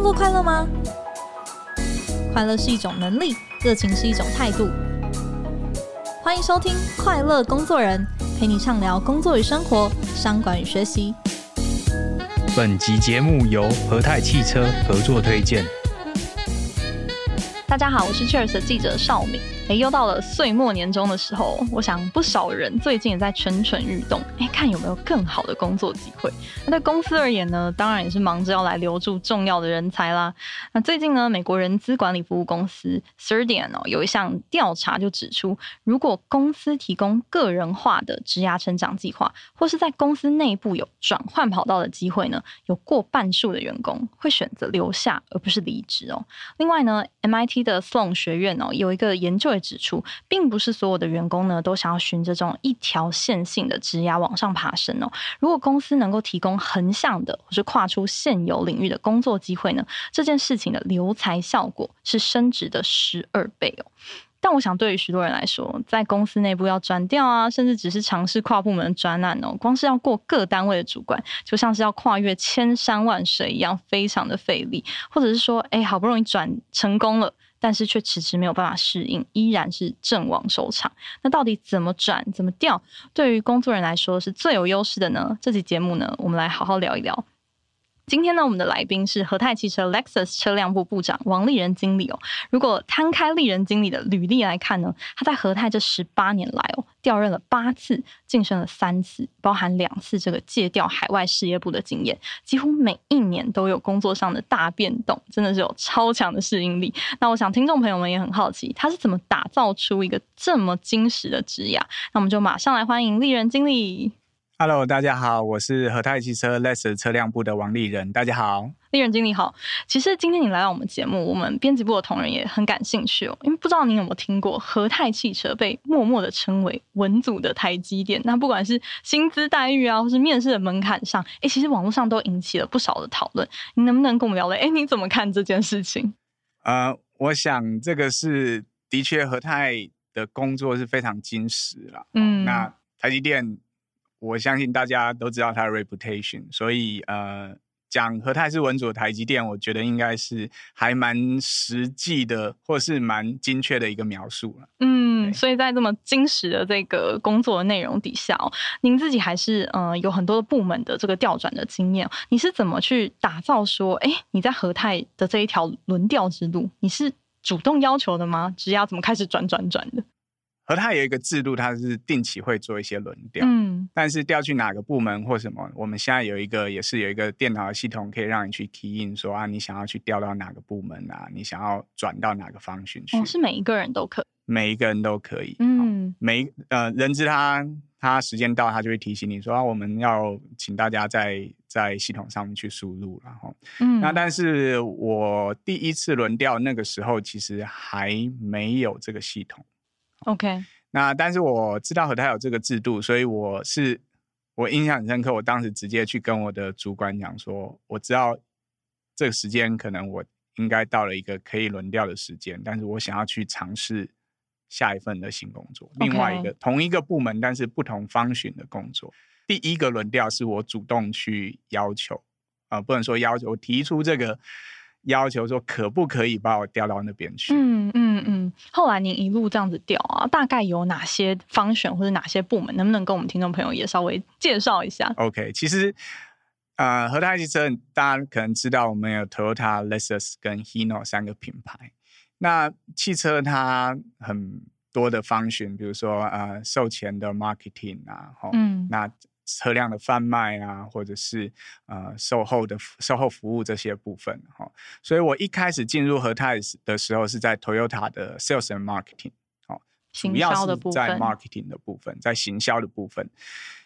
工作快乐吗？快乐是一种能力，热情是一种态度。欢迎收听《快乐工作人》，陪你畅聊工作与生活、商管与学习。本集节目由和泰汽车合作推荐。大家好，我是 Cheers 的记者邵敏。哎，又到了岁末年终的时候，我想不少人最近也在蠢蠢欲动，哎，看有没有更好的工作机会。那对公司而言呢，当然也是忙着要来留住重要的人才啦。那最近呢，美国人资管理服务公司 Serdian 哦，有一项调查就指出，如果公司提供个人化的职涯成长计划，或是在公司内部有转换跑道的机会呢，有过半数的员工会选择留下，而不是离职哦。另外呢，MIT 的 Sloan 学院哦，有一个研究。指出，并不是所有的员工呢都想要循着这种一条线性的职涯往上爬升哦。如果公司能够提供横向的或是跨出现有领域的工作机会呢，这件事情的留才效果是升职的十二倍哦。但我想，对于许多人来说，在公司内部要转调啊，甚至只是尝试跨部门的专案哦，光是要过各单位的主管，就像是要跨越千山万水一样，非常的费力。或者是说，哎，好不容易转成功了。但是却迟迟没有办法适应，依然是阵亡收场。那到底怎么转、怎么调，对于工作人来说是最有优势的呢？这期节目呢，我们来好好聊一聊。今天呢，我们的来宾是和泰汽车 Lexus 车辆部部长王立人经理哦。如果摊开立人经理的履历来看呢，他在和泰这十八年来哦，调任了八次，晋升了三次，包含两次这个借调海外事业部的经验，几乎每一年都有工作上的大变动，真的是有超强的适应力。那我想听众朋友们也很好奇，他是怎么打造出一个这么精实的职涯？那我们就马上来欢迎立人经理。Hello，大家好，我是和泰汽车 Lexus 车辆部的王丽人。大家好，丽人经理好。其实今天你来到我们节目，我们编辑部的同仁也很感兴趣哦，因为不知道您有没有听过和泰汽车被默默的称为文组的台积电。那不管是薪资待遇啊，或是面试的门槛上，哎，其实网络上都引起了不少的讨论。你能不能跟我们聊聊？哎，你怎么看这件事情？呃，我想这个是的确和泰的工作是非常精实了。嗯，那台积电。我相信大家都知道它的 reputation，所以呃，讲和泰是文组的台积电，我觉得应该是还蛮实际的，或是蛮精确的一个描述了。嗯，所以在这么精实的这个工作的内容底下，哦您自己还是呃有很多的部门的这个调转的经验，你是怎么去打造说，哎，你在和泰的这一条轮调之路，你是主动要求的吗？职涯怎么开始转转转的？和泰有一个制度，它是定期会做一些轮调，嗯，但是调去哪个部门或什么，我们现在有一个也是有一个电脑的系统，可以让你去 key in 说啊，你想要去调到哪个部门啊，你想要转到哪个方向去？哦，是每一个人都可以，每一个人都可以，嗯，每呃人资他他时间到，他就会提醒你说啊，我们要请大家在在系统上面去输入，然后，嗯，那但是我第一次轮调那个时候，其实还没有这个系统。OK，那但是我知道和泰有这个制度，所以我是我印象很深刻。我当时直接去跟我的主管讲说，我知道这个时间可能我应该到了一个可以轮调的时间，但是我想要去尝试下一份的新工作.另外一个同一个部门但是不同方寻的工作。第一个轮调是我主动去要求啊、呃，不能说要求，我提出这个。要求说可不可以把我调到那边去？嗯嗯嗯。后来您一路这样子调啊，大概有哪些 function 或者哪些部门？能不能跟我们听众朋友也稍微介绍一下？OK，其实呃，和泰汽车大家可能知道，我们有 Toyota、Lexus 跟 Hino 三个品牌。那汽车它很多的 function，比如说呃，售前的 marketing 啊，嗯，那。车辆的贩卖啊，或者是呃售后的售后服务这些部分哈，所以我一开始进入和泰的时候是在 Toyota 的 Sales and Marketing，好，主要是在 Marketing 的部分，在行销的部分。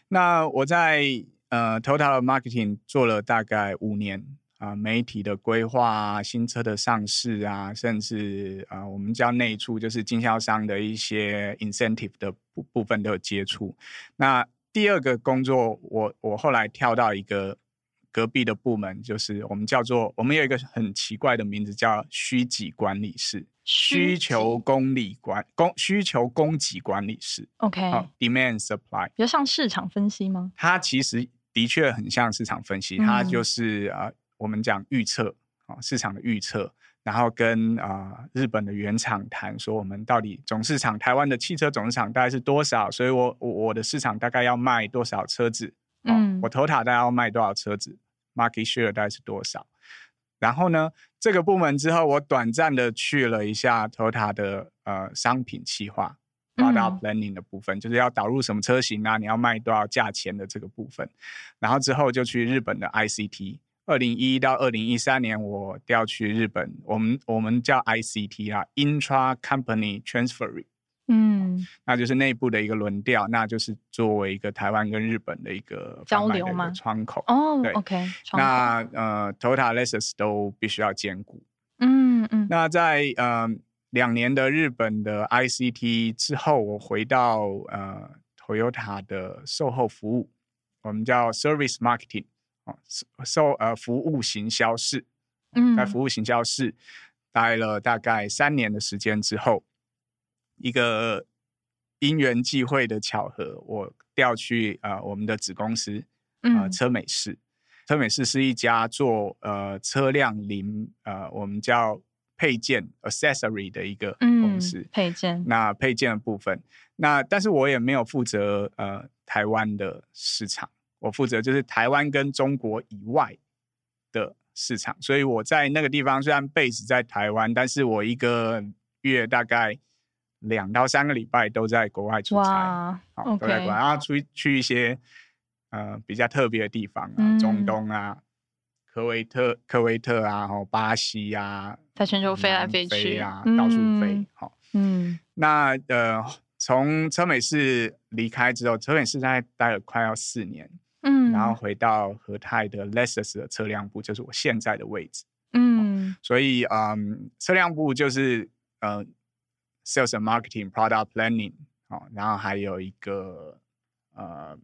那我在呃 Toyota 的 Marketing 做了大概五年啊、呃，媒体的规划啊，新车的上市啊，甚至啊、呃，我们叫内促，就是经销商的一些 Incentive 的部部分都有接触。那第二个工作，我我后来跳到一个隔壁的部门，就是我们叫做我们有一个很奇怪的名字，叫需给管理室，需求供理管供需求供给管理室。OK，demand supply，比较像市场分析吗？它其实的确很像市场分析，它就是啊、嗯呃，我们讲预测哦，市场的预测，然后跟啊、呃、日本的原厂谈说，我们到底总市场台湾的汽车总市场大概是多少？所以我我我的市场大概要卖多少车子？哦、嗯，我 Toyota 大概要卖多少车子？Market share 大概是多少？然后呢，这个部门之后，我短暂的去了一下 Toyota 的呃商品企划 product planning 的部分，嗯、就是要导入什么车型啊，你要卖多少价钱的这个部分。然后之后就去日本的 ICT。二零一一到二零一三年，我调去日本，我们我们叫 ICT 啦，Intra Company Transfer。嗯，那就是内部的一个轮调，那就是作为一个台湾跟日本的一个交流嘛？窗口哦，对，OK。那呃，Toyota、Lexus 都必须要兼顾。嗯嗯。那在呃两年的日本的 ICT 之后，我回到呃 Toyota 的售后服务，我们叫 Service Marketing。哦，售呃服务行销室，嗯，在服务行销室待了大概三年的时间之后，一个因缘际会的巧合，我调去呃我们的子公司，呃车美士，嗯、车美士是一家做呃车辆零呃我们叫配件 accessory 的一个公司，嗯、配件。那配件的部分，那但是我也没有负责呃台湾的市场。我负责就是台湾跟中国以外的市场，所以我在那个地方虽然 base 在台湾，但是我一个月大概两到三个礼拜都在国外出差，哇好都在国外，然后出去一些呃比较特别的地方啊，嗯、中东啊、科威特、科威特啊，然后巴西啊，在全球飞来飞去啊，到处飞。好，嗯，那呃，从车美士离开之后，车美士在待了快要四年。嗯，然后回到和泰的 Lexus 的车辆部，就是我现在的位置。嗯，哦、所以嗯，车辆部就是呃，Sales and Marketing、Product Planning，哦，然后还有一个呃。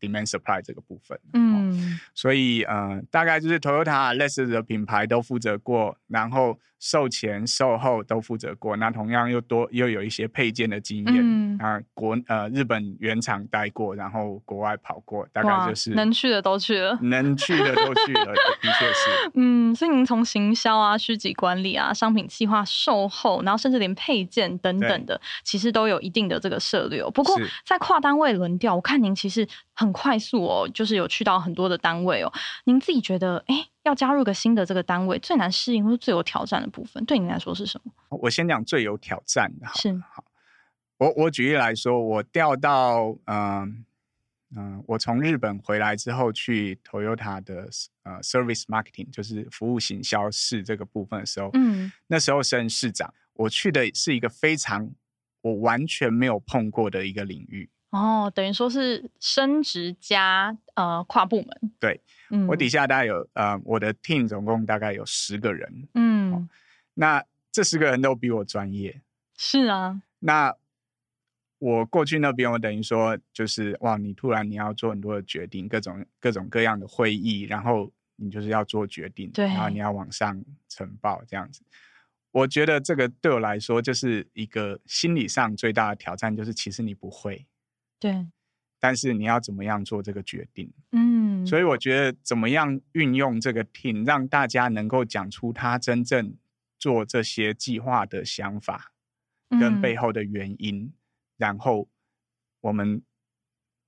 Demand Supply 这个部分，嗯、哦，所以呃，大概就是 Toyota、Lexus 的品牌都负责过，然后售前、售后都负责过。那同样又多又有一些配件的经验，嗯、啊，国呃日本原厂待过，然后国外跑过，大概就是能去的都去了，能去的都去了，的确是。嗯，所以您从行销啊、需求管理啊、商品计划、售后，然后甚至连配件等等的，其实都有一定的这个涉猎。不过在跨单位轮调，我看您其实。很快速哦，就是有去到很多的单位哦。您自己觉得，哎，要加入个新的这个单位，最难适应或者最有挑战的部分，对你来说是什么？我先讲最有挑战的，好，是好。我我举例来说，我调到嗯嗯、呃呃，我从日本回来之后去 Toyota 的呃 Service Marketing，就是服务行销室这个部分的时候，嗯，那时候升市长，我去的是一个非常我完全没有碰过的一个领域。哦，等于说是升职加呃跨部门。对，嗯，我底下大概有呃我的 team 总共大概有十个人，嗯，哦，那这十个人都比我专业。是啊，那我过去那边，我等于说就是哇，你突然你要做很多的决定，各种各种各样的会议，然后你就是要做决定，对，然后你要往上呈报这样子。我觉得这个对我来说就是一个心理上最大的挑战，就是其实你不会。对，但是你要怎么样做这个决定？嗯，所以我觉得怎么样运用这个 team，让大家能够讲出他真正做这些计划的想法跟背后的原因，嗯、然后我们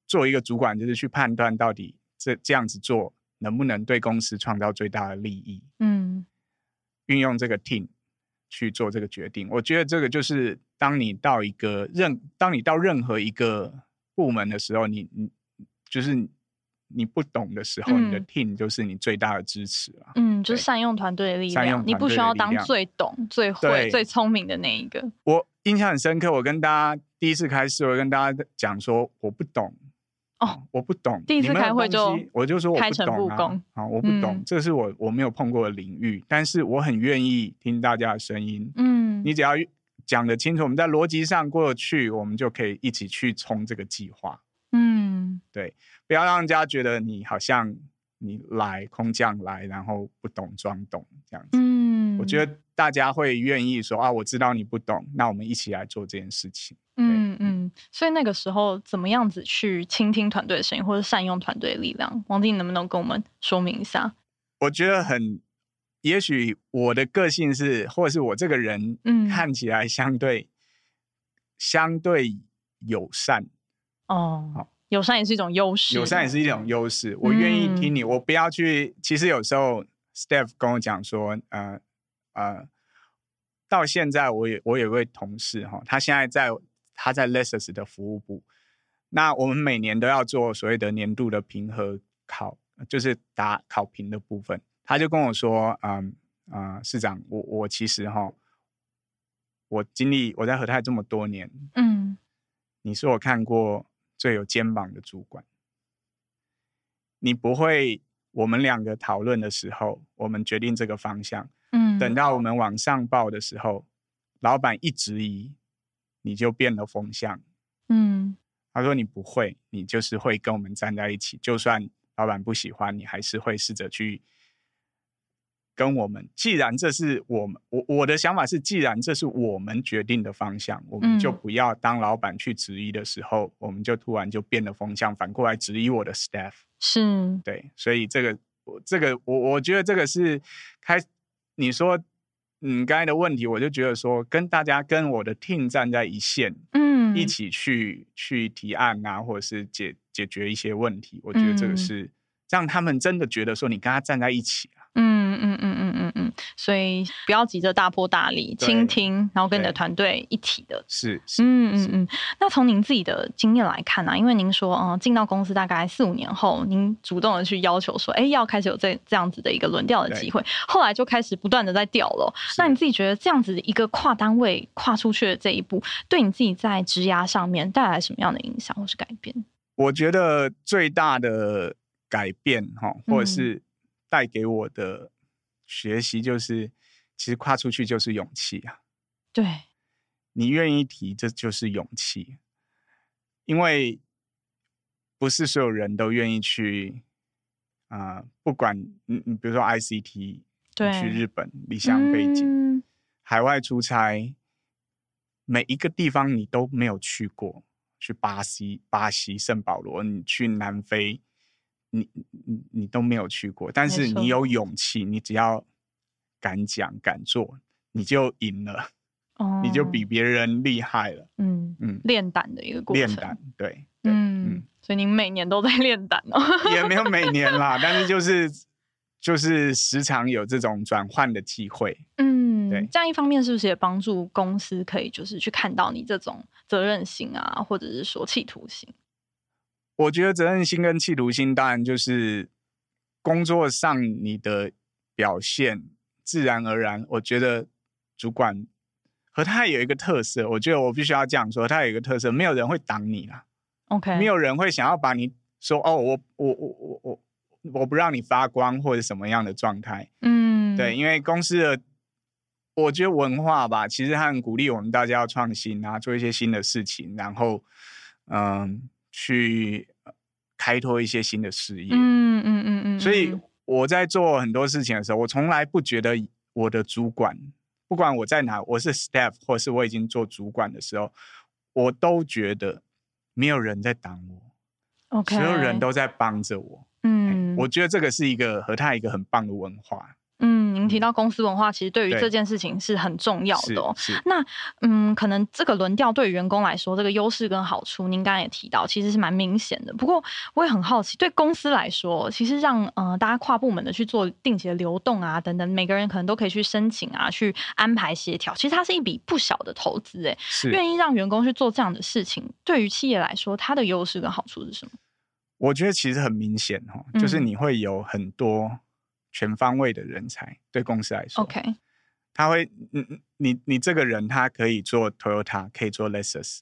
做一个主管，就是去判断到底这这样子做能不能对公司创造最大的利益。嗯，运用这个 team 去做这个决定，我觉得这个就是当你到一个任，当你到任何一个。部门的时候，你你就是你不懂的时候，嗯、你的 team 就是你最大的支持了。嗯，就是善用团队的力量，你不需要当最懂、最会、最聪明的那一个。我印象很深刻，我跟大家第一次开始，我跟大家讲说我不懂哦，我不懂。第一次开会就我就说我不懂啊，好，我不懂，嗯、这是我我没有碰过的领域，但是我很愿意听大家的声音。嗯，你只要。讲得清楚，我们在逻辑上过去，我们就可以一起去冲这个计划。嗯，对，不要让人家觉得你好像你来空降来，然后不懂装懂这样子。嗯，我觉得大家会愿意说啊，我知道你不懂，那我们一起来做这件事情。嗯嗯，所以那个时候怎么样子去倾听团队的声音，或者善用团队的力量？王经理能不能跟我们说明一下？我觉得很。也许我的个性是，或者是我这个人，嗯，看起来相对、嗯、相对友善。哦，好，友善也是一种优势。友善也是一种优势。我愿意听你，嗯、我不要去。其实有时候，Steph 跟我讲说，呃呃，到现在我也我有位同事哈，他现在在他在 Lexus 的服务部。那我们每年都要做所谓的年度的评核考，就是答考评的部分。他就跟我说：“嗯啊、呃，市长，我我其实哈，我经历我在和泰这么多年，嗯，你是我看过最有肩膀的主管。你不会，我们两个讨论的时候，我们决定这个方向，嗯，等到我们往上报的时候，老板一质疑，你就变了风向，嗯。他说你不会，你就是会跟我们站在一起，就算老板不喜欢你，还是会试着去。”跟我们，既然这是我们，我我的想法是，既然这是我们决定的方向，我们就不要当老板去质疑的时候，嗯、我们就突然就变了风向，反过来质疑我的 staff。是，对，所以这个，这个，我我觉得这个是开，你说，嗯，刚才的问题，我就觉得说，跟大家跟我的 team 站在一线，嗯，一起去去提案啊，或者是解解决一些问题，我觉得这个是。嗯让他们真的觉得说你跟他站在一起啊，嗯嗯嗯嗯嗯嗯，所以不要急着大破大立，倾听，然后跟你的团队一体的，是是，嗯嗯嗯。那从您自己的经验来看呢、啊？因为您说，嗯，进到公司大概四五年后，您主动的去要求说，哎，要开始有这这样子的一个轮调的机会，后来就开始不断的在调了。那你自己觉得这样子一个跨单位跨出去的这一步，对你自己在职涯上面带来什么样的影响或是改变？我觉得最大的。改变哈，或者是带给我的学习，就是、嗯、其实跨出去就是勇气啊。对，你愿意提，这就是勇气，因为不是所有人都愿意去啊、呃。不管你你比如说 ICT，对，去日本离乡背景、嗯，海外出差，每一个地方你都没有去过，去巴西、巴西圣保罗，你去南非。你你你都没有去过，但是你有勇气，你只要敢讲敢做，你就赢了，哦，你就比别人厉害了。嗯嗯，练胆的一个过程。练胆，对，对嗯，嗯，所以您每年都在练胆哦？也没有每年啦，但是就是就是时常有这种转换的机会。嗯，对，这样一方面是不是也帮助公司可以就是去看到你这种责任心啊，或者是说企图心？我觉得责任心跟企图心，当然就是工作上你的表现，自然而然。我觉得主管和他有一个特色，我觉得我必须要这样说，他有一个特色，没有人会挡你啦。OK，没有人会想要把你说哦，我我我我我我不让你发光或者什么样的状态。嗯，对，因为公司的我觉得文化吧，其实他很鼓励我们大家要创新啊，做一些新的事情，然后嗯。去开拓一些新的事业，嗯嗯嗯嗯，所以我在做很多事情的时候，我从来不觉得我的主管，不管我在哪，我是 staff 或是我已经做主管的时候，我都觉得没有人在挡我，OK，所有人都在帮着我，嗯，我觉得这个是一个和他一个很棒的文化。嗯，您提到公司文化，其实对于这件事情是很重要的哦。那嗯，可能这个轮调对于员工来说，这个优势跟好处，您刚刚也提到，其实是蛮明显的。不过我也很好奇，对公司来说，其实让呃大家跨部门的去做定期的流动啊，等等，每个人可能都可以去申请啊，去安排协调。其实它是一笔不小的投资，哎，愿意让员工去做这样的事情，对于企业来说，它的优势跟好处是什么？我觉得其实很明显哦，就是你会有很多。全方位的人才对公司来说，OK，他会，你你你这个人，他可以做 Toyota，可以做 Lexus，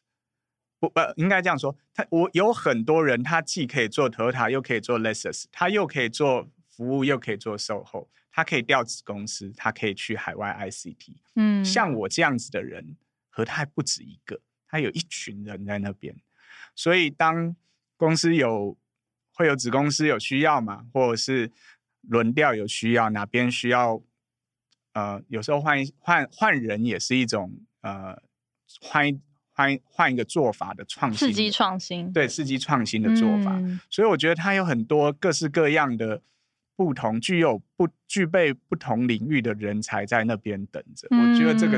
不不，应该这样说，他我有很多人，他既可以做 Toyota，又可以做 Lexus，他又可以做服务，又可以做售后，他可以调子公司，他可以去海外 ICT，嗯，像我这样子的人，和他还不止一个，他有一群人在那边，所以当公司有会有子公司有需要嘛，或者是。轮调有需要，哪边需要？呃，有时候换换换人也是一种呃，换换换一个做法的创新，刺激创新，对，刺激创新的做法。嗯。所以我觉得它有很多各式各样的不同、具有不具备不同领域的人才在那边等着。嗯、我觉得这个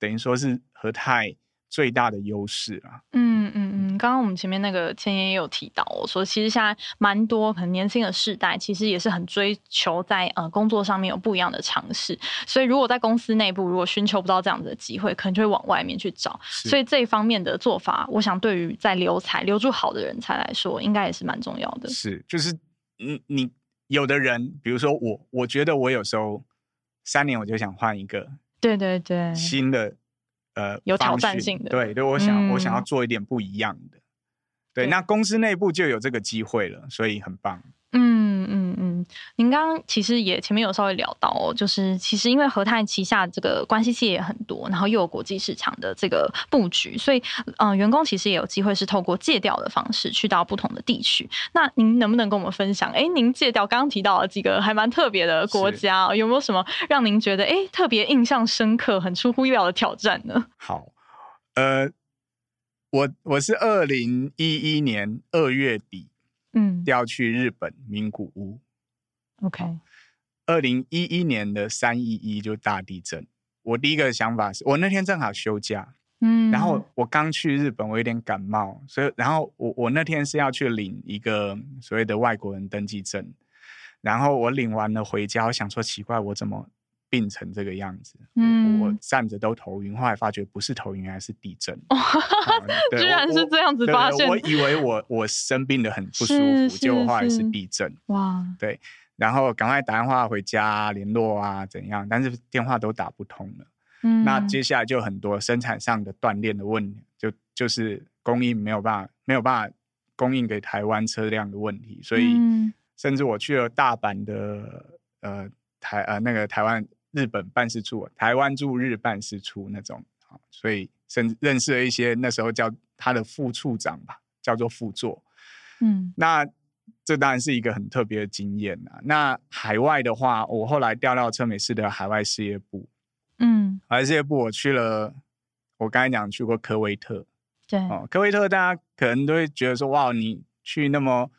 等于说是和泰最大的优势啊。嗯嗯嗯，刚刚我们前面那个千言也有提到，我说其实现在蛮多很年轻的世代，其实也是很追求在呃工作上面有不一样的尝试。所以如果在公司内部如果寻求不到这样子的机会，可能就会往外面去找。所以这一方面的做法，我想对于在留才留住好的人才来说，应该也是蛮重要的。是，就是嗯你。有的人，比如说我，我觉得我有时候三年我就想换一个，对对对，新的呃有挑战性的，对对，我想、嗯、我想要做一点不一样的，对，对。那公司内部就有这个机会了，所以很棒。嗯嗯嗯，您刚刚其实也前面有稍微聊到哦，就是其实因为和泰旗下这个关系企业也很多，然后又有国际市场的这个布局，所以嗯、呃，员工其实也有机会是透过借调的方式去到不同的地区。那您能不能跟我们分享？哎，您借调刚刚提到了几个还蛮特别的国家，有没有什么让您觉得哎特别印象深刻、很出乎意料的挑战呢？好，呃，我我是二零一一年二月底。嗯，调去日本名古屋。OK，二零一一年的三一一就大地震。我第一个想法是我那天正好休假，嗯，然后我刚去日本，我有点感冒，所以然后我我那天是要去领一个所谓的外国人登记证，然后我领完了回家，我想说奇怪，我怎么？病成这个样子，嗯，我站着都头晕，后来发觉不是头晕，原来是地震。居然是这样子发现，我以为我我生病的很不舒服，结果后来是地震。哇，对，然后赶快打电话回家联络啊，怎样？但是电话都打不通了。嗯，那接下来就很多生产上的断裂的问题，就就是供应没有办法没有办法供应给台湾车辆的问题，所以甚至我去了大阪的呃台呃那个台湾。日本办事处，台湾驻日办事处那种，所以甚至认识了一些那时候叫他的副处长吧，叫做副座，嗯，那这当然是一个很特别的经验啊。那海外的话，我后来调到车美士的海外事业部，嗯，海外事业部我去了，我刚才讲去过科威特，对，哦，科威特大家可能都会觉得说，哇，你去那么。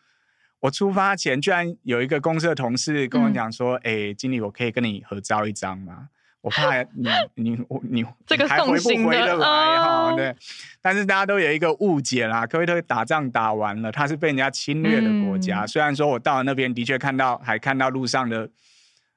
我出发前，居然有一个公司的同事跟我讲说：“哎、嗯欸，经理，我可以跟你合照一张吗？我怕你你我你这个还回不回得来哈？”对，但是大家都有一个误解啦，科威特打仗打完了，他是被人家侵略的国家。嗯、虽然说我到了那边，的确看到还看到路上的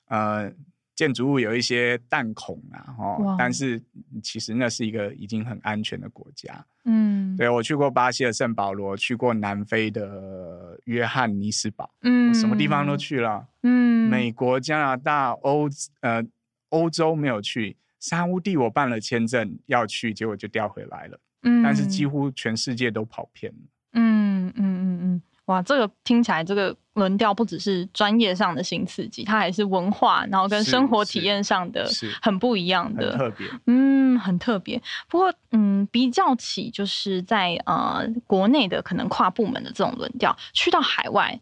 呃。建筑物有一些弹孔啊，哦，但是其实那是一个已经很安全的国家。嗯，对，我去过巴西的圣保罗，去过南非的约翰尼斯堡，嗯，什么地方都去了。嗯，美国、加拿大、欧呃欧洲没有去，沙乌地我办了签证要去，结果就调回来了。嗯，但是几乎全世界都跑偏了。嗯嗯嗯嗯。哇，这个听起来这个轮调不只是专业上的新刺激，它还是文化，然后跟生活体验上的很不一样的，很特别，嗯，很特别。不过，嗯，比较起就是在呃国内的可能跨部门的这种轮调，去到海外，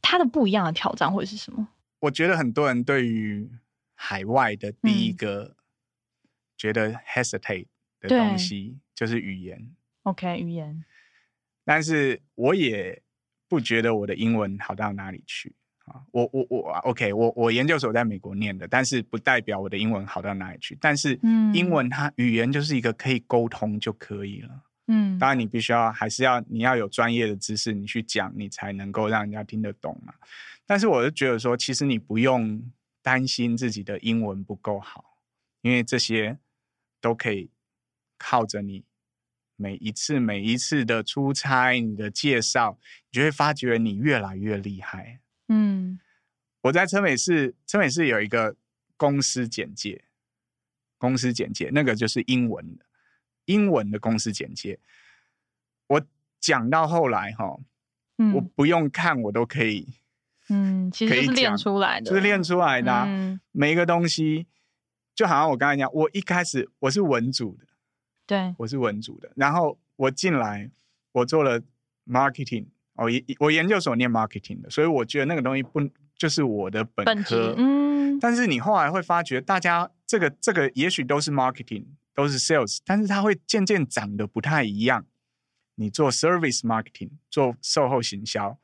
它的不一样的挑战会是什么？我觉得很多人对于海外的第一个觉得 hesitate 的东西就是语言。OK，语言。但是我也。不觉得我的英文好到哪里去啊？我我我，OK，我我研究所在美国念的，但是不代表我的英文好到哪里去。但是，英文它语言就是一个可以沟通就可以了。嗯，当然你必须要还是要你要有专业的知识，你去讲你才能够让人家听得懂嘛。但是我就觉得说，其实你不用担心自己的英文不够好，因为这些都可以靠着你。每一次每一次的出差，你的介绍，你就会发觉你越来越厉害。嗯，我在车美市，车美市有一个公司简介，公司简介那个就是英文的，英文的公司简介。我讲到后来哈，嗯、我不用看我都可以，嗯，其实是练出来的，就是练出来的、啊。嗯、每一个东西，就好像我刚才讲，我一开始我是文组的。对，我是文组的，然后我进来，我做了 marketing，哦，研我研究所念 marketing 的，所以我觉得那个东西不就是我的本科，本嗯，但是你后来会发觉，大家这个这个也许都是 marketing，都是 sales，但是它会渐渐长得不太一样。你做 service marketing，做售后行销，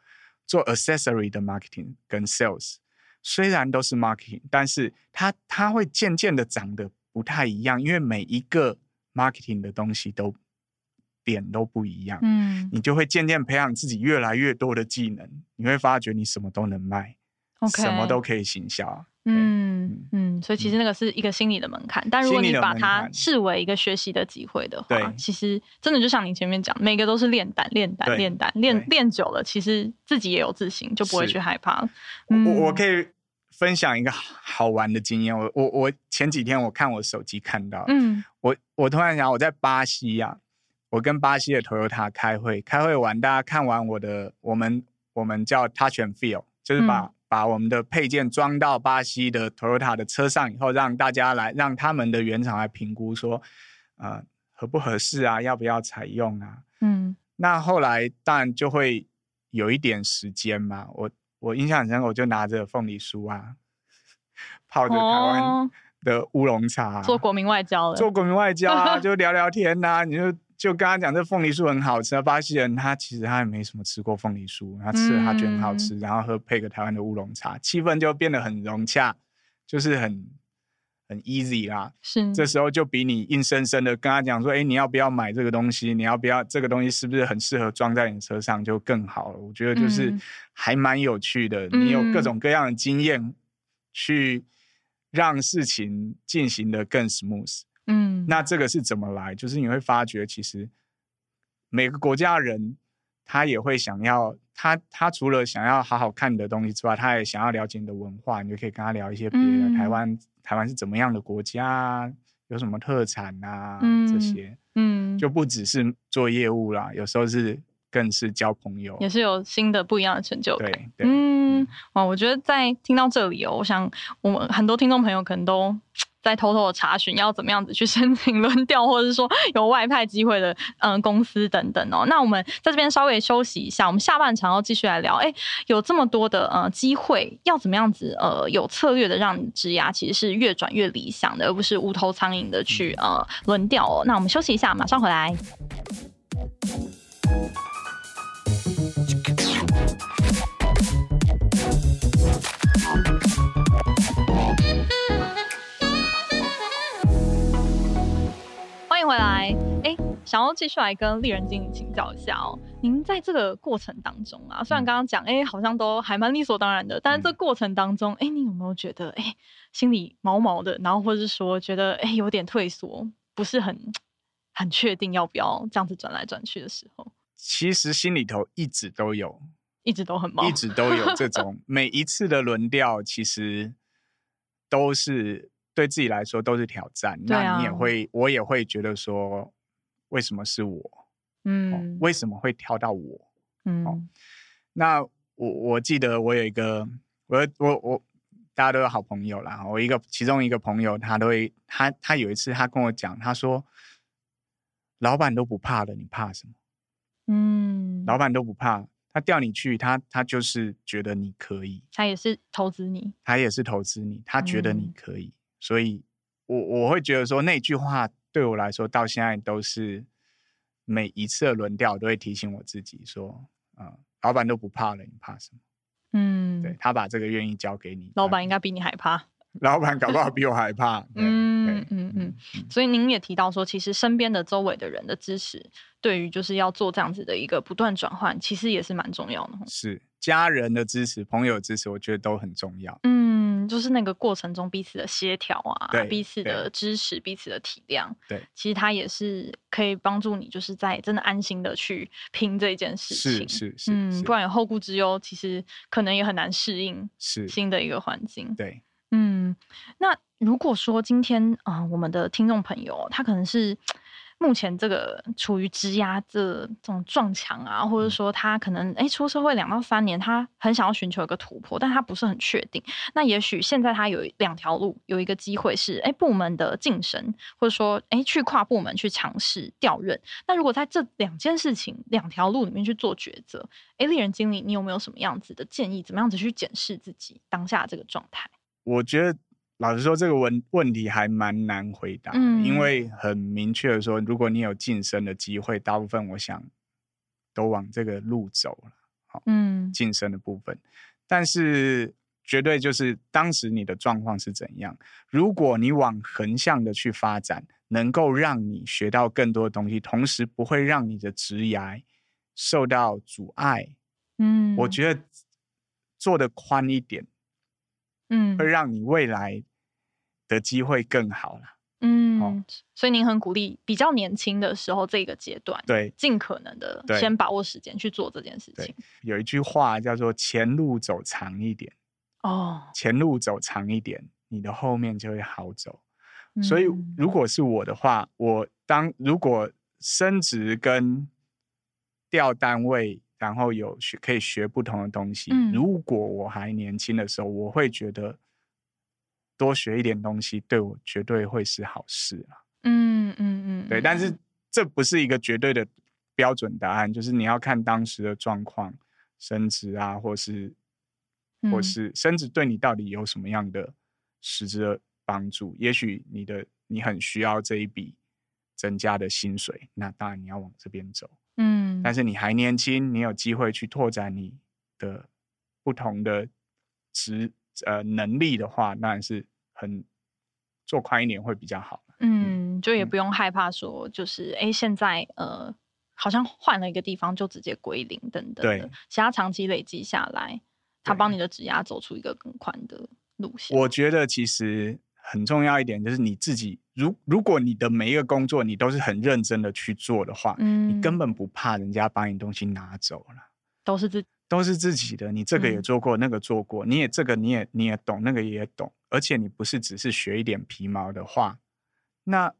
做 accessory 的 marketing 跟 sales，虽然都是 marketing，但是它它会渐渐的长得不太一样，因为每一个 marketing 的东西都点都不一样。嗯，你就会渐渐培养自己越来越多的技能，你会发觉你什么都能卖.什么都可以行销。嗯嗯，所以其实那个是一个心理的门槛，嗯、但如果你把它视为一个学习的机会的话，其实真的就像你前面讲，每个都是练胆、练胆、练胆，练练久了，其实自己也有自信，就不会去害怕。嗯、我我可以分享一个好玩的经验，我我我前几天我看我手机看到，嗯，我我突然想我在巴西呀、啊，我跟巴西的 Toyota 开会，开会完大家看完我的，我们我们叫 Touch and Feel，就是把。嗯把我们的配件装到巴西的 Toyota 的车上以后，让大家来，让他们的原厂来评估说，呃，合不合适啊，要不要采用啊？嗯，那后来当然就会有一点时间嘛。我我印象很深，我就拿着凤梨酥啊，泡着台湾的乌龙茶，做国民外交了，做国民外交啊，就聊聊天呐、啊，你就。就跟他讲，这凤梨酥很好吃。巴西人他其实他也没什么吃过凤梨酥，他吃了他觉得很好吃，嗯、然后喝配个台湾的乌龙茶，气氛就变得很融洽，就是很很 easy 啦。是，这时候就比你硬生生的跟他讲说，哎，你要不要买这个东西？你要不要这个东西？是不是很适合装在你车上就更好了？我觉得就是还蛮有趣的，嗯、你有各种各样的经验去让事情进行的更 smooth。嗯，那这个是怎么来？就是你会发觉，其实每个国家的人他也会想要，他他除了想要好好看你的东西之外，他也想要了解你的文化。你就可以跟他聊一些别的，台湾台湾是怎么样的国家，有什么特产啊，嗯、这些，嗯，就不只是做业务啦，有时候是更是交朋友，也是有新的不一样的成就感。对，对嗯，哇，我觉得在听到这里哦，我想我们很多听众朋友可能都。在偷偷的查询要怎么样子去 申请轮调，或者是说有外派机会的嗯、呃、公司等等哦。那我们在这边稍微休息一下，我们下半场要继续来聊。哎，有这么多的呃机会，要怎么样子呃有策略的让你职涯其实是越转越理想的，而不是无头苍蝇的去呃轮调哦。那我们休息一下，马上回来。欢迎回来，哎，想要继续来跟丽人经理请教一下哦。您在这个过程当中啊，虽然刚刚讲，哎，好像都还蛮理所当然的，但是这过程当中，哎，你有没有觉得，哎，心里毛毛的，然后或者是说觉得，哎，有点退缩，不是很很确定要不要这样子转来转去的时候？其实心里头一直都有，一直都很毛，一直都有这种 每一次的轮调，其实都是。对自己来说都是挑战，那你也会，我也会觉得说，为什么是我？嗯、哦，为什么会挑到我？嗯，哦、那我我记得我有一个，我我我大家都有好朋友啦。我一个其中一个朋友，他都会，他他有一次他跟我讲，他说，老板都不怕的，你怕什么？嗯，老板都不怕，他调你去，他他就是觉得你可以，他也是投资你，他也是投资你，他觉得你可以。嗯所以我，我我会觉得说那句话对我来说，到现在都是每一次的轮调都会提醒我自己说，嗯，老板都不怕了，你怕什么？嗯，对，他把这个愿意交给你，老板应该比你害怕。老板搞不好比我害怕。嗯嗯嗯。所以您也提到说，其实身边的周围的人的支持，对于就是要做这样子的一个不断转换，其实也是蛮重要的。是家人的支持、朋友的支持，我觉得都很重要。嗯，就是那个过程中彼此的协调啊，彼此的支持、彼此的体谅。对，其实它也是可以帮助你，就是在真的安心的去拼这件事情。是是是。嗯，不然有后顾之忧，其实可能也很难适应是新的一个环境。对。嗯，那如果说今天啊、呃，我们的听众朋友他可能是目前这个处于职涯这这种撞墙啊，或者说他可能哎出社会两到三年，他很想要寻求一个突破，但他不是很确定。那也许现在他有两条路，有一个机会是哎部门的晋升，或者说哎去跨部门去尝试调任。那如果在这两件事情两条路里面去做抉择，哎，丽人经理，你有没有什么样子的建议？怎么样子去检视自己当下这个状态？我觉得，老实说，这个问问题还蛮难回答，嗯，因为很明确的说，如果你有晋升的机会，大部分我想都往这个路走了，好，嗯，晋升的部分。但是绝对就是当时你的状况是怎样。如果你往横向的去发展，能够让你学到更多的东西，同时不会让你的职涯受到阻碍。嗯，我觉得做的宽一点，嗯，会让你未来的机会更好了。嗯，哦、所以您很鼓励比较年轻的时候这个阶段，对，尽可能的先把握时间去做这件事情。有一句话叫做“前路走长一点”，哦，前路走长一点，你的后面就会好走。嗯、所以如果是我的话，我当如果升职跟调单位，然后有学可以学不同的东西，嗯、如果我还年轻的时候，我会觉得。多学一点东西，对我绝对会是好事啊！嗯嗯嗯，对，但是这不是一个绝对的标准答案，就是你要看当时的状况，升职啊，或是或是升职对你到底有什么样的实质的帮助？也许你的你很需要这一笔增加的薪水，那当然你要往这边走。嗯，但是你还年轻，你有机会去拓展你的不同的职。呃，能力的话，当然是很做宽一点会比较好。嗯，就也不用害怕说，就是哎、嗯，现在呃，好像换了一个地方就直接归零等等的。对，其他长期累积下来，他帮你的指压走出一个更宽的路线。我觉得其实很重要一点就是你自己，如如果你的每一个工作你都是很认真的去做的话，嗯，你根本不怕人家把你东西拿走了，都是自己。都是自己的，你这个也做过，嗯、那个做过，你也这个你也你也懂，那个也懂，而且你不是只是学一点皮毛的话，那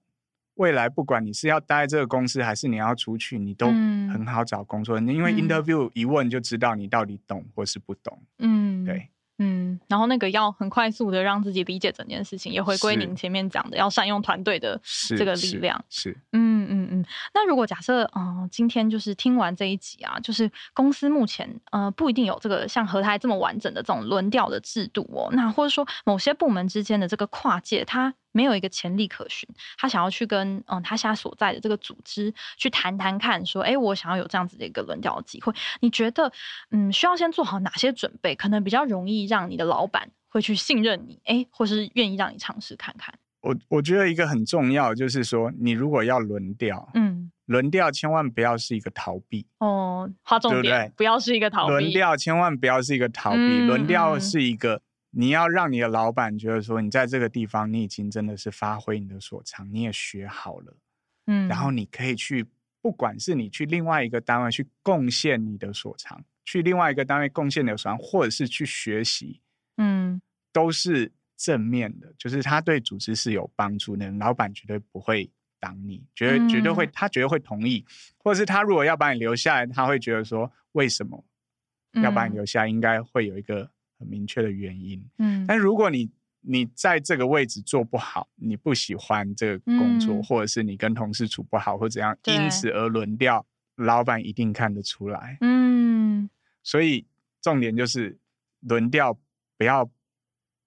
未来不管你是要待在这个公司，还是你要出去，你都很好找工作。嗯、因为 interview 一问就知道你到底懂或是不懂。嗯，对。嗯，然后那个要很快速的让自己理解整件事情，也回归您前面讲的，要善用团队的这个力量。是，是嗯嗯嗯。那如果假设，嗯、呃，今天就是听完这一集啊，就是公司目前呃不一定有这个像和台这么完整的这种轮调的制度哦，那或者说某些部门之间的这个跨界，它。没有一个潜力可循，他想要去跟嗯他现在所在的这个组织去谈谈看，说，哎，我想要有这样子的一个轮调的机会，你觉得嗯需要先做好哪些准备，可能比较容易让你的老板会去信任你，哎，或是愿意让你尝试看看？我我觉得一个很重要就是说，你如果要轮调，嗯，轮调千万不要是一个逃避哦，划重点，对不对？不要是一个逃避，轮调千万不要是一个逃避，嗯、轮调是一个。你要让你的老板觉得说，你在这个地方，你已经真的是发挥你的所长，你也学好了，嗯，然后你可以去，不管是你去另外一个单位去贡献你的所长，去另外一个单位贡献你的所长，或者是去学习，嗯，都是正面的，就是他对组织是有帮助的，老板绝对不会挡你，绝对绝对会，他绝对会同意，或者是他如果要把你留下来，他会觉得说，为什么要把你留下来，应该会有一个。很明确的原因，嗯，但如果你你在这个位置做不好，你不喜欢这个工作，嗯、或者是你跟同事处不好，或怎样，因此而轮调，老板一定看得出来，嗯，所以重点就是轮调不要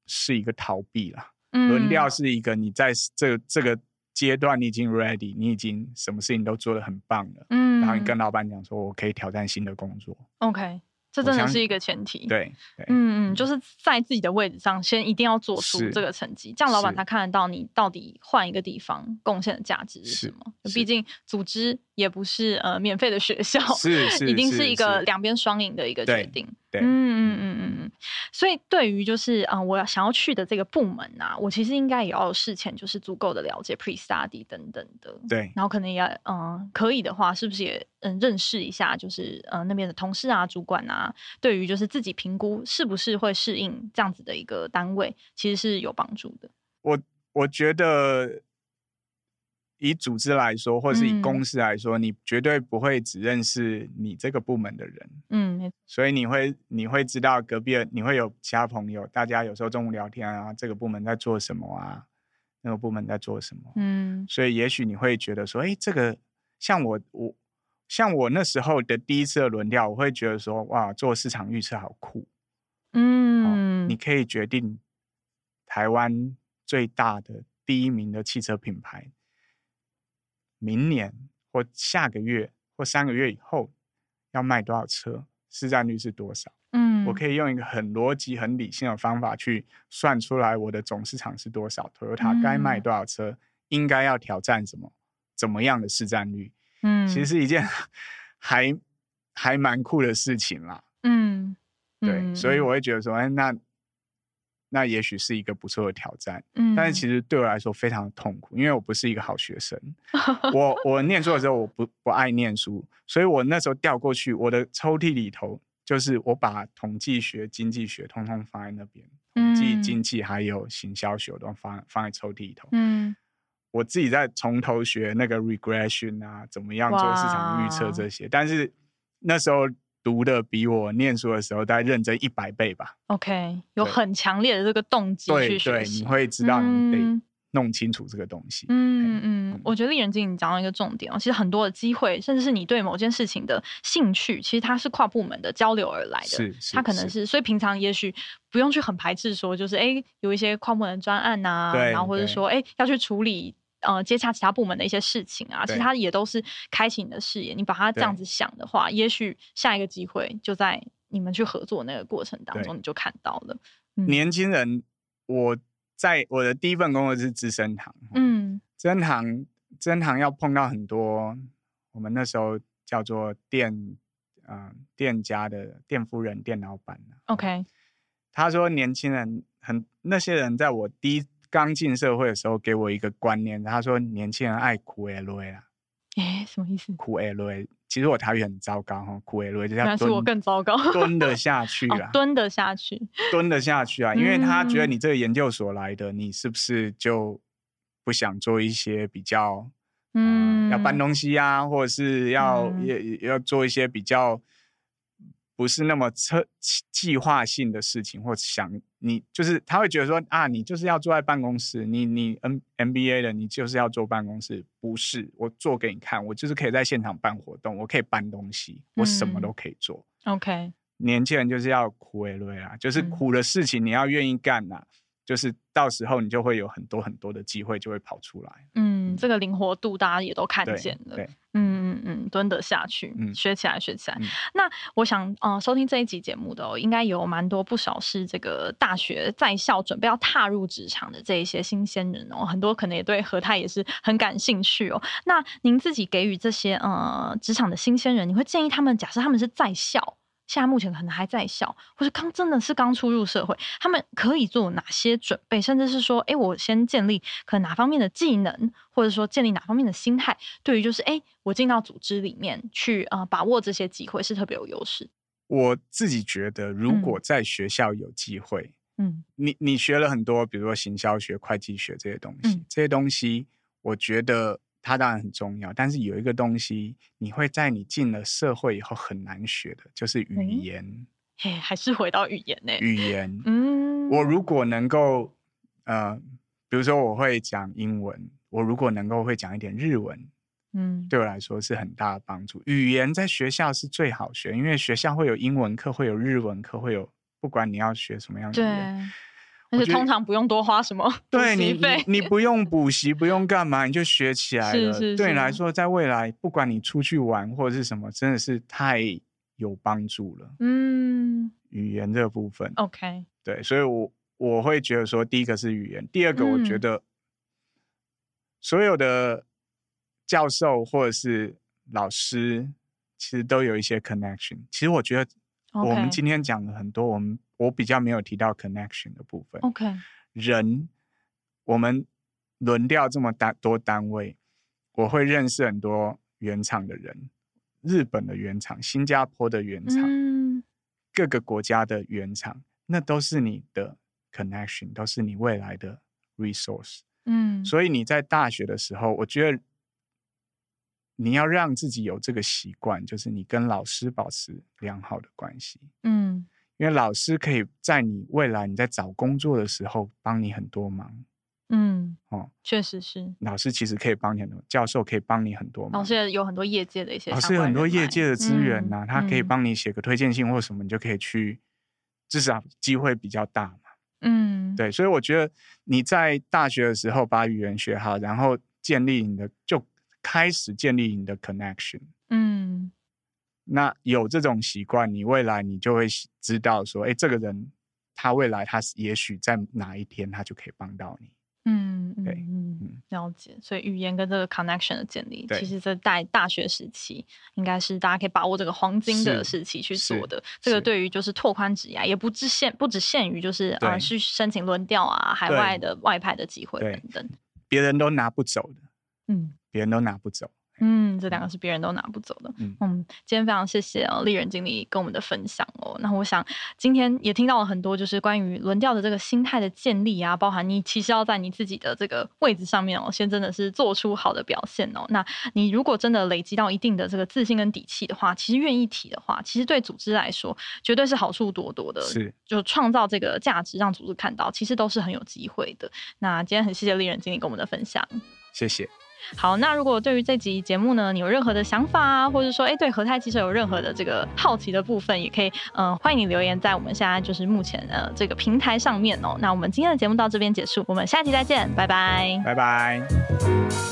是一个逃避了，嗯、轮调是一个你在这个、这个阶段你已经 ready，你已经什么事情都做得很棒了，嗯，然后你跟老板讲说，我可以挑战新的工作，OK。这真的是一个前提，对，对嗯嗯，就是在自己的位置上，先一定要做出这个成绩，是这样老板他看得到你到底换一个地方贡献的价值是什么。毕竟组织也不是呃免费的学校，是 是，一定是一个两边双赢的一个决定。对，嗯嗯嗯嗯嗯，所以对于就是啊、呃，我要想要去的这个部门呐、啊，我其实应该也要有事前就是足够的了解 pre study 等等的，对，然后可能也要嗯、呃，可以的话，是不是也嗯认识一下，就是呃那边的同事啊、主管啊，对于就是自己评估是不是会适应这样子的一个单位，其实是有帮助的。我我觉得。以组织来说，或是以公司来说，嗯、你绝对不会只认识你这个部门的人，嗯，所以你会你会知道隔壁的，你会有其他朋友，大家有时候中午聊天啊，这个部门在做什么啊，那个部门在做什么，嗯，所以也许你会觉得说，哎，这个像我我像我那时候的第一次的轮调，我会觉得说，哇，做市场预测好酷，嗯，你可以决定台湾最大的第一名的汽车品牌。明年或下个月或三个月以后要卖多少车，市占率是多少？嗯，我可以用一个很逻辑、很理性的方法去算出来我的总市场是多少，Toyota 该卖多少车，嗯、应该要挑战什么，怎么样的市占率。嗯，其实是一件 还还蛮酷的事情啦。嗯，对，嗯、所以我会觉得说，哎，那那也许是一个不错的挑战。嗯，但是其实对我来说非常痛苦，因为我不是一个好学生。我我念书的时候我不不爱念书，所以我那时候调过去，我的抽屉里头就是我把统计学、经济学通通放在那边，统计、经济还有行销学都放放在抽屉里头。嗯。我自己在从头学那个 regression 啊，怎么样做市场预测这些，但是那时候读的比我念书的时候再认真一百倍吧。OK，有很强烈的这个动机去学习。对对，你会知道你得弄清楚这个东西。嗯嗯，我觉得丽人经理讲到一个重点哦，其实很多的机会，甚至是你对某件事情的兴趣，其实它是跨部门的交流而来的。是，是它可能是，所以平常也许不用去很排斥说，就是哎，有一些跨部门的专案呐，然后或者说哎要去处理。呃，接洽其他部门的一些事情啊，其实它也都是开启你的视野。你把它这样子想的话，也许下一个机会就在你们去合作那个过程当中，你就看到了。嗯、年轻人，我在我的第一份工作是资生堂，嗯，资生堂资生堂要碰到很多我们那时候叫做店，嗯、呃，店家的店夫人、店老板 OK，他说年轻人很那些人，在我第一。刚进社会的时候，给我一个观念，他说年轻人爱苦 L A 啦，哎，什么意思？苦 L A，，其实我台语很糟糕哈，苦 L A 就要蹲，是我更糟糕，蹲得 下去啊、哦，蹲得下去，蹲得下去啊，因为他觉得你这个研究所来的，嗯、你是不是就不想做一些比较，嗯，呃、要搬东西啊，或者是要、嗯、也要做一些比较。不是那么策计划性的事情，或想你就是他会觉得说啊，你就是要坐在办公室，你你 N MBA 的，你就是要坐办公室，不是我做给你看，我就是可以在现场办活动，我可以搬东西，我什么都可以做。嗯、OK，年轻人就是要苦为累啊，就是苦的事情你要愿意干呐、啊，嗯、就是到时候你就会有很多很多的机会就会跑出来。嗯，这个灵活度大家也都看见了。对。对嗯嗯嗯，蹲得下去，嗯，学起来学起来。嗯、那我想，嗯、呃，收听这一集节目的、哦，应该有蛮多不少是这个大学在校准备要踏入职场的这一些新鲜人哦，很多可能也对和泰也是很感兴趣哦。那您自己给予这些呃职场的新鲜人，你会建议他们，假设他们是在校？现在目前可能还在校，或是刚真的是刚出入社会，他们可以做哪些准备？甚至是说，哎，我先建立可能哪方面的技能，或者说建立哪方面的心态，对于就是哎，我进到组织里面去啊、呃，把握这些机会是特别有优势。我自己觉得，如果在学校有机会，嗯，你你学了很多，比如说行销学、会计学这些东西，嗯、这些东西，我觉得。它当然很重要，但是有一个东西，你会在你进了社会以后很难学的，就是语言。嘿，还是回到语言呢？语言，嗯，我如果能够，呃，比如说我会讲英文，我如果能够会讲一点日文，嗯，对我来说是很大的帮助。语言在学校是最好学，因为学校会有英文课，会有日文课，会有不管你要学什么样的语言。而且通常不用多花什么对你，你你不用补习，不用干嘛，你就学起来了。是是是，对你来说，在未来，不管你出去玩或者是什么，真的是太有帮助了。嗯，语言这部分，OK，对，所以我我会觉得说，第一个是语言，第二个我觉得所有的教授或者是老师，其实都有一些 connection。其实我觉得。我们今天讲了很多，我们我比较没有提到 connection 的部分。OK，人，我们轮调这么大多单位，我会认识很多原厂的人，日本的原厂、新加坡的原厂，嗯、各个国家的原厂，那都是你的 connection，都是你未来的 resource。嗯，所以你在大学的时候，我觉得。你要让自己有这个习惯，就是你跟老师保持良好的关系。嗯，因为老师可以在你未来你在找工作的时候帮你很多忙。嗯，哦，确实是。老师其实可以帮你很多，教授可以帮你很多忙。老师有很多业界的一些，老师有很多业界的资源呐、啊，嗯、他可以帮你写个推荐信或什么，你就可以去，至少机会比较大嘛。嗯，对，所以我觉得你在大学的时候把语言学好，然后建立你的就。开始建立你的 connection，嗯，那有这种习惯，你未来你就会知道说，哎，这个人他未来他也许在哪一天他就可以帮到你。嗯，对，嗯，了解。所以语言跟这个 connection 的建立，其实在大大学时期，应该是大家可以把握这个黄金的时期去做的。这个对于就是拓宽职涯，也不只限不只限于就是啊去申请轮调啊，海外的外派的机会等等，别人都拿不走的。嗯，别人都拿不走。嗯，这两个是别人都拿不走的。嗯，嗯，今天非常谢谢哦，丽人经理跟我们的分享哦。那我想今天也听到了很多，就是关于轮调的这个心态的建立啊，包含你其实要在你自己的这个位置上面哦，先真的是做出好的表现哦。那你如果真的累积到一定的这个自信跟底气的话，其实愿意提的话，其实对组织来说绝对是好处多多的。是，就创造这个价值，让组织看到，其实都是很有机会的。那今天很谢谢丽人经理跟我们的分享，谢谢。好，那如果对于这集节目呢，你有任何的想法啊，或者说哎，对和泰汽车有任何的这个好奇的部分，也可以嗯、欢迎你留言在我们现在就是目前的这个平台上面哦。那我们今天的节目到这边结束，我们下期再见，拜拜，拜拜。